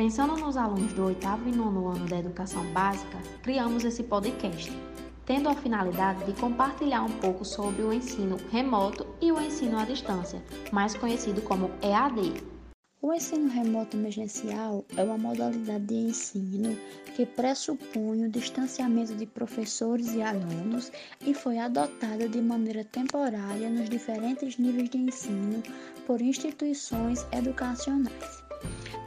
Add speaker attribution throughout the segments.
Speaker 1: Pensando nos alunos do oitavo e nono ano da educação básica, criamos esse podcast, tendo a finalidade de compartilhar um pouco sobre o ensino remoto e o ensino à distância, mais conhecido como EAD.
Speaker 2: O ensino remoto emergencial é uma modalidade de ensino que pressupõe o distanciamento de professores e alunos e foi adotada de maneira temporária nos diferentes níveis de ensino por instituições educacionais,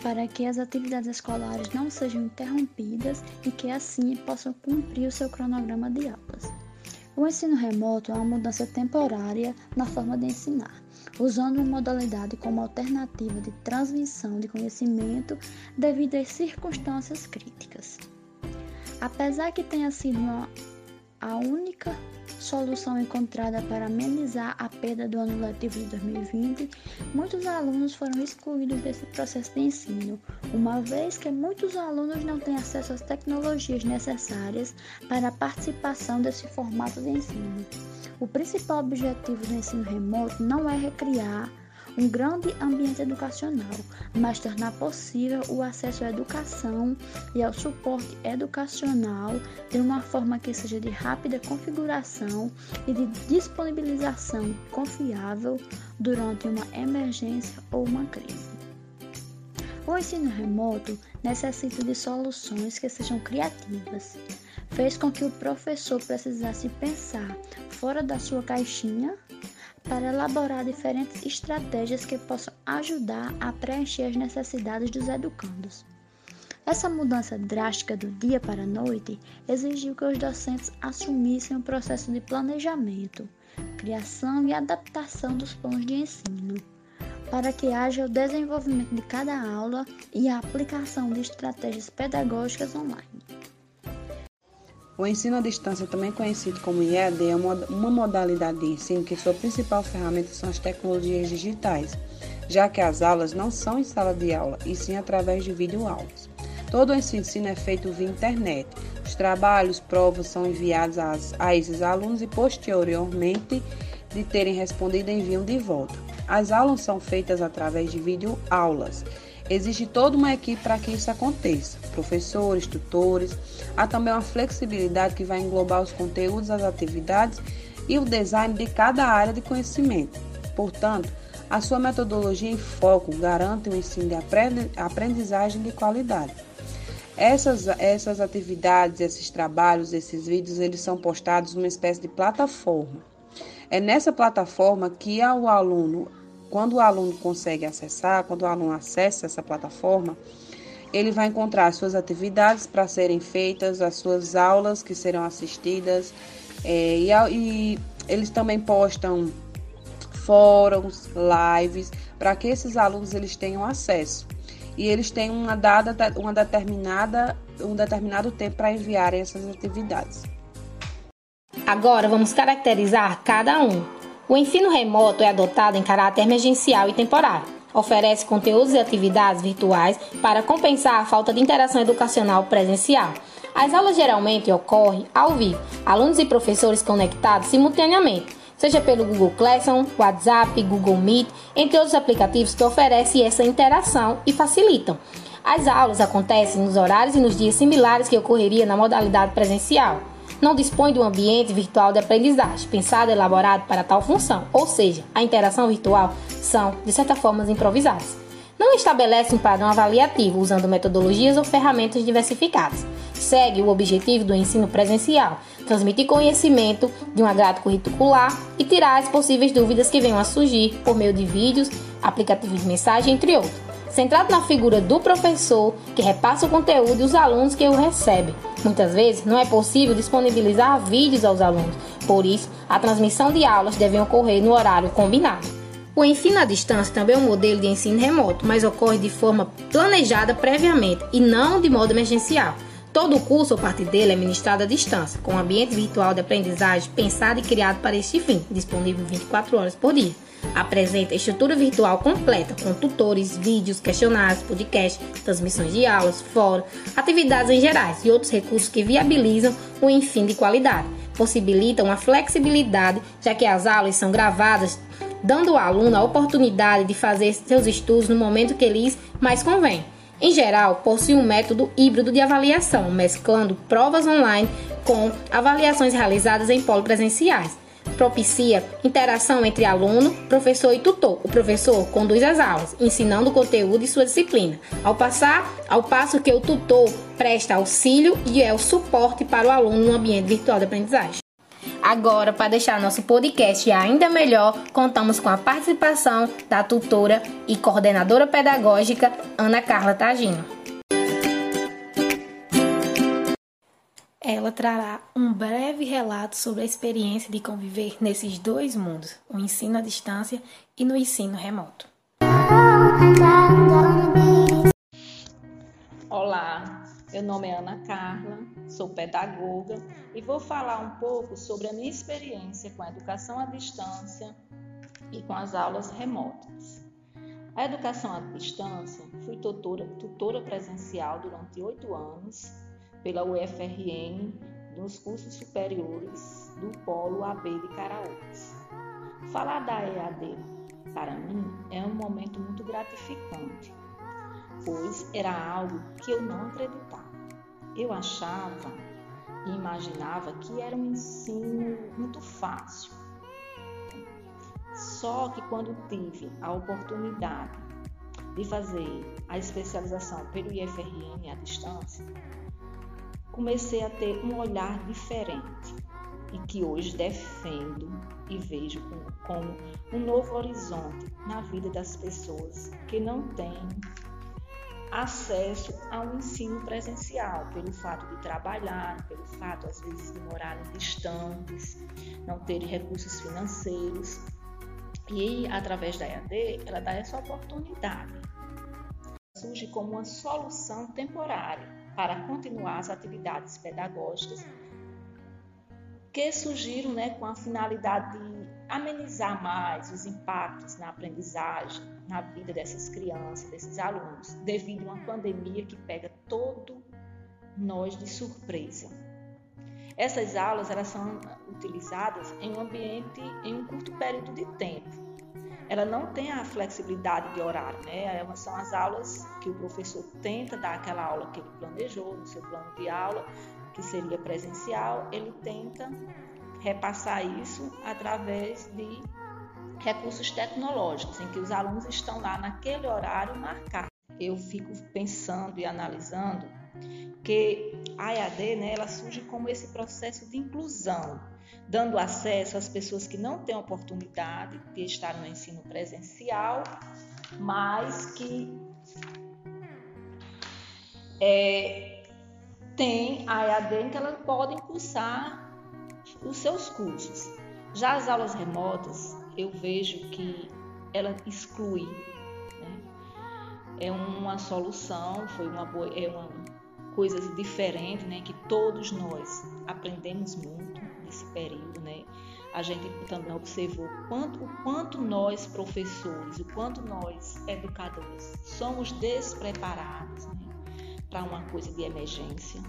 Speaker 2: para que as atividades escolares não sejam interrompidas e que assim possam cumprir o seu cronograma de aulas. O ensino remoto é uma mudança temporária na forma de ensinar usando uma modalidade como alternativa de transmissão de conhecimento devido às circunstâncias críticas. Apesar que tenha sido uma, solução encontrada para amenizar a perda do ano letivo de 2020, muitos alunos foram excluídos desse processo de ensino, uma vez que muitos alunos não têm acesso às tecnologias necessárias para a participação desse formato de ensino. O principal objetivo do ensino remoto não é recriar um grande ambiente educacional, mas tornar possível o acesso à educação e ao suporte educacional de uma forma que seja de rápida configuração e de disponibilização confiável durante uma emergência ou uma crise. O ensino remoto necessita de soluções que sejam criativas. Fez com que o professor precisasse pensar fora da sua caixinha para elaborar diferentes estratégias que possam ajudar a preencher as necessidades dos educandos. Essa mudança drástica do dia para a noite exigiu que os docentes assumissem o processo de planejamento, criação e adaptação dos planos de ensino, para que haja o desenvolvimento de cada aula e a aplicação de estratégias pedagógicas online.
Speaker 3: O ensino à distância, também conhecido como IAD, é uma modalidade de ensino que sua principal ferramenta são as tecnologias digitais, já que as aulas não são em sala de aula, e sim através de videoaulas. Todo o ensino é feito via internet. Os trabalhos, provas são enviados a esses alunos e posteriormente de terem respondido enviam de volta. As aulas são feitas através de videoaulas Existe toda uma equipe para que isso aconteça: professores, tutores. Há também uma flexibilidade que vai englobar os conteúdos, as atividades e o design de cada área de conhecimento. Portanto, a sua metodologia em foco garante um ensino de aprendizagem de qualidade. Essas, essas atividades, esses trabalhos, esses vídeos, eles são postados numa espécie de plataforma. É nessa plataforma que o aluno quando o aluno consegue acessar, quando o aluno acessa essa plataforma, ele vai encontrar as suas atividades para serem feitas, as suas aulas que serão assistidas, é, e, e eles também postam fóruns, lives, para que esses alunos eles tenham acesso. E eles têm uma dada, uma determinada, um determinado tempo para enviarem essas atividades.
Speaker 4: Agora vamos caracterizar cada um. O ensino remoto é adotado em caráter emergencial e temporário. Oferece conteúdos e atividades virtuais para compensar a falta de interação educacional presencial. As aulas geralmente ocorrem ao vivo, alunos e professores conectados simultaneamente, seja pelo Google Classroom, WhatsApp, Google Meet, entre outros aplicativos que oferecem essa interação e facilitam. As aulas acontecem nos horários e nos dias similares que ocorreria na modalidade presencial não dispõe de um ambiente virtual de aprendizagem pensado e elaborado para tal função, ou seja, a interação virtual são, de certa forma, improvisadas. Não estabelece um padrão avaliativo usando metodologias ou ferramentas diversificadas. Segue o objetivo do ensino presencial, transmitir conhecimento de um agrado curricular e tirar as possíveis dúvidas que venham a surgir por meio de vídeos, aplicativos de mensagem, entre outros centrado na figura do professor que repassa o conteúdo e os alunos que o recebem. Muitas vezes não é possível disponibilizar vídeos aos alunos, por isso a transmissão de aulas deve ocorrer no horário combinado. O ensino à distância também é um modelo de ensino remoto, mas ocorre de forma planejada previamente e não de modo emergencial. Todo o curso ou parte dele é ministrado à distância, com um ambiente virtual de aprendizagem pensado e criado para este fim, disponível 24 horas por dia apresenta estrutura virtual completa com tutores, vídeos, questionários, podcasts, transmissões de aulas, fóruns, atividades em gerais e outros recursos que viabilizam o ensino de qualidade. Possibilitam a flexibilidade, já que as aulas são gravadas, dando ao aluno a oportunidade de fazer seus estudos no momento que lhes mais convém. Em geral, possui um método híbrido de avaliação, mesclando provas online com avaliações realizadas em polo presenciais. Propicia interação entre aluno, professor e tutor. O professor conduz as aulas, ensinando o conteúdo de sua disciplina, ao passar ao passo que o tutor presta auxílio e é o suporte para o aluno no ambiente virtual de aprendizagem. Agora, para deixar nosso podcast ainda melhor, contamos com a participação da tutora e coordenadora pedagógica Ana Carla Tagino. Ela trará um breve relato sobre a experiência de conviver nesses dois mundos, o ensino à distância e no ensino remoto.
Speaker 5: Olá, meu nome é Ana Carla, sou pedagoga e vou falar um pouco sobre a minha experiência com a educação à distância e com as aulas remotas. A educação à distância, fui tutora, tutora presencial durante oito anos pela UFRN nos cursos superiores do Polo AB de Caraúbas. Falar da EAD para mim é um momento muito gratificante pois era algo que eu não acreditava. Eu achava e imaginava que era um ensino muito fácil. Só que quando tive a oportunidade de fazer a especialização pelo IFRN à distância, comecei a ter um olhar diferente e que hoje defendo e vejo como um novo horizonte na vida das pessoas que não têm acesso ao ensino presencial, pelo fato de trabalhar, pelo fato, às vezes, de morarem distantes, não terem recursos financeiros. E através da EAD, ela dá essa oportunidade. Surge como uma solução temporária para continuar as atividades pedagógicas que surgiram né, com a finalidade de amenizar mais os impactos na aprendizagem, na vida dessas crianças, desses alunos, devido a uma pandemia que pega todo nós de surpresa. Essas aulas elas são utilizadas em um ambiente em um curto período de tempo. Ela não tem a flexibilidade de horário, né? São as aulas que o professor tenta dar aquela aula que ele planejou no seu plano de aula, que seria presencial, ele tenta repassar isso através de recursos tecnológicos, em que os alunos estão lá naquele horário marcado. Eu fico pensando e analisando que a EAD né, ela surge como esse processo de inclusão, dando acesso às pessoas que não têm oportunidade de estar no ensino presencial, mas que é, tem a EAD em que ela pode cursar os seus cursos. Já as aulas remotas, eu vejo que ela exclui. Né? É uma solução, foi uma boa, é uma coisa diferente, né? Que todos nós aprendemos muito nesse período, né? A gente também observou quanto, o quanto nós professores, o quanto nós educadores somos despreparados né? para uma coisa de emergência.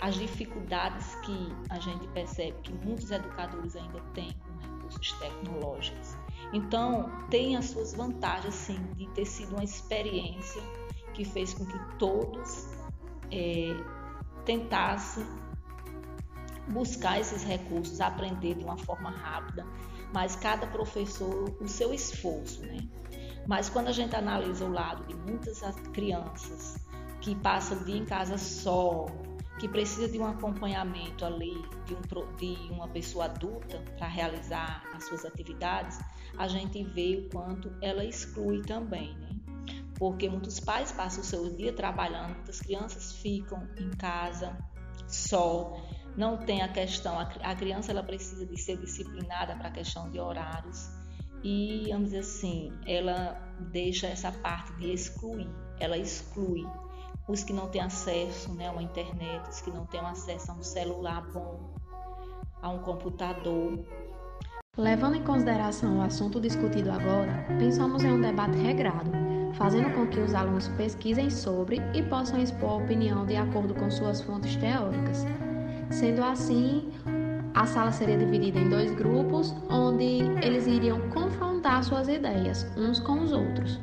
Speaker 5: As dificuldades que a gente percebe que muitos educadores ainda têm recursos tecnológicos. Então, tem as suas vantagens, sim, de ter sido uma experiência que fez com que todos é, tentassem buscar esses recursos, aprender de uma forma rápida, mas cada professor o seu esforço, né? Mas quando a gente analisa o lado de muitas crianças que passam o dia em casa só, que precisa de um acompanhamento ali de, um, de uma pessoa adulta para realizar as suas atividades, a gente vê o quanto ela exclui também, né? Porque muitos pais passam o seu dia trabalhando, muitas crianças ficam em casa só, não tem a questão, a criança ela precisa de ser disciplinada para a questão de horários e, vamos dizer assim, ela deixa essa parte de excluir, ela exclui os que não têm acesso né, a uma internet, os que não têm acesso a um celular bom, a um computador.
Speaker 1: Levando em consideração o assunto discutido agora, pensamos em um debate regrado, fazendo com que os alunos pesquisem sobre e possam expor a opinião de acordo com suas fontes teóricas. Sendo assim, a sala seria dividida em dois grupos, onde eles iriam confrontar suas ideias uns com os outros.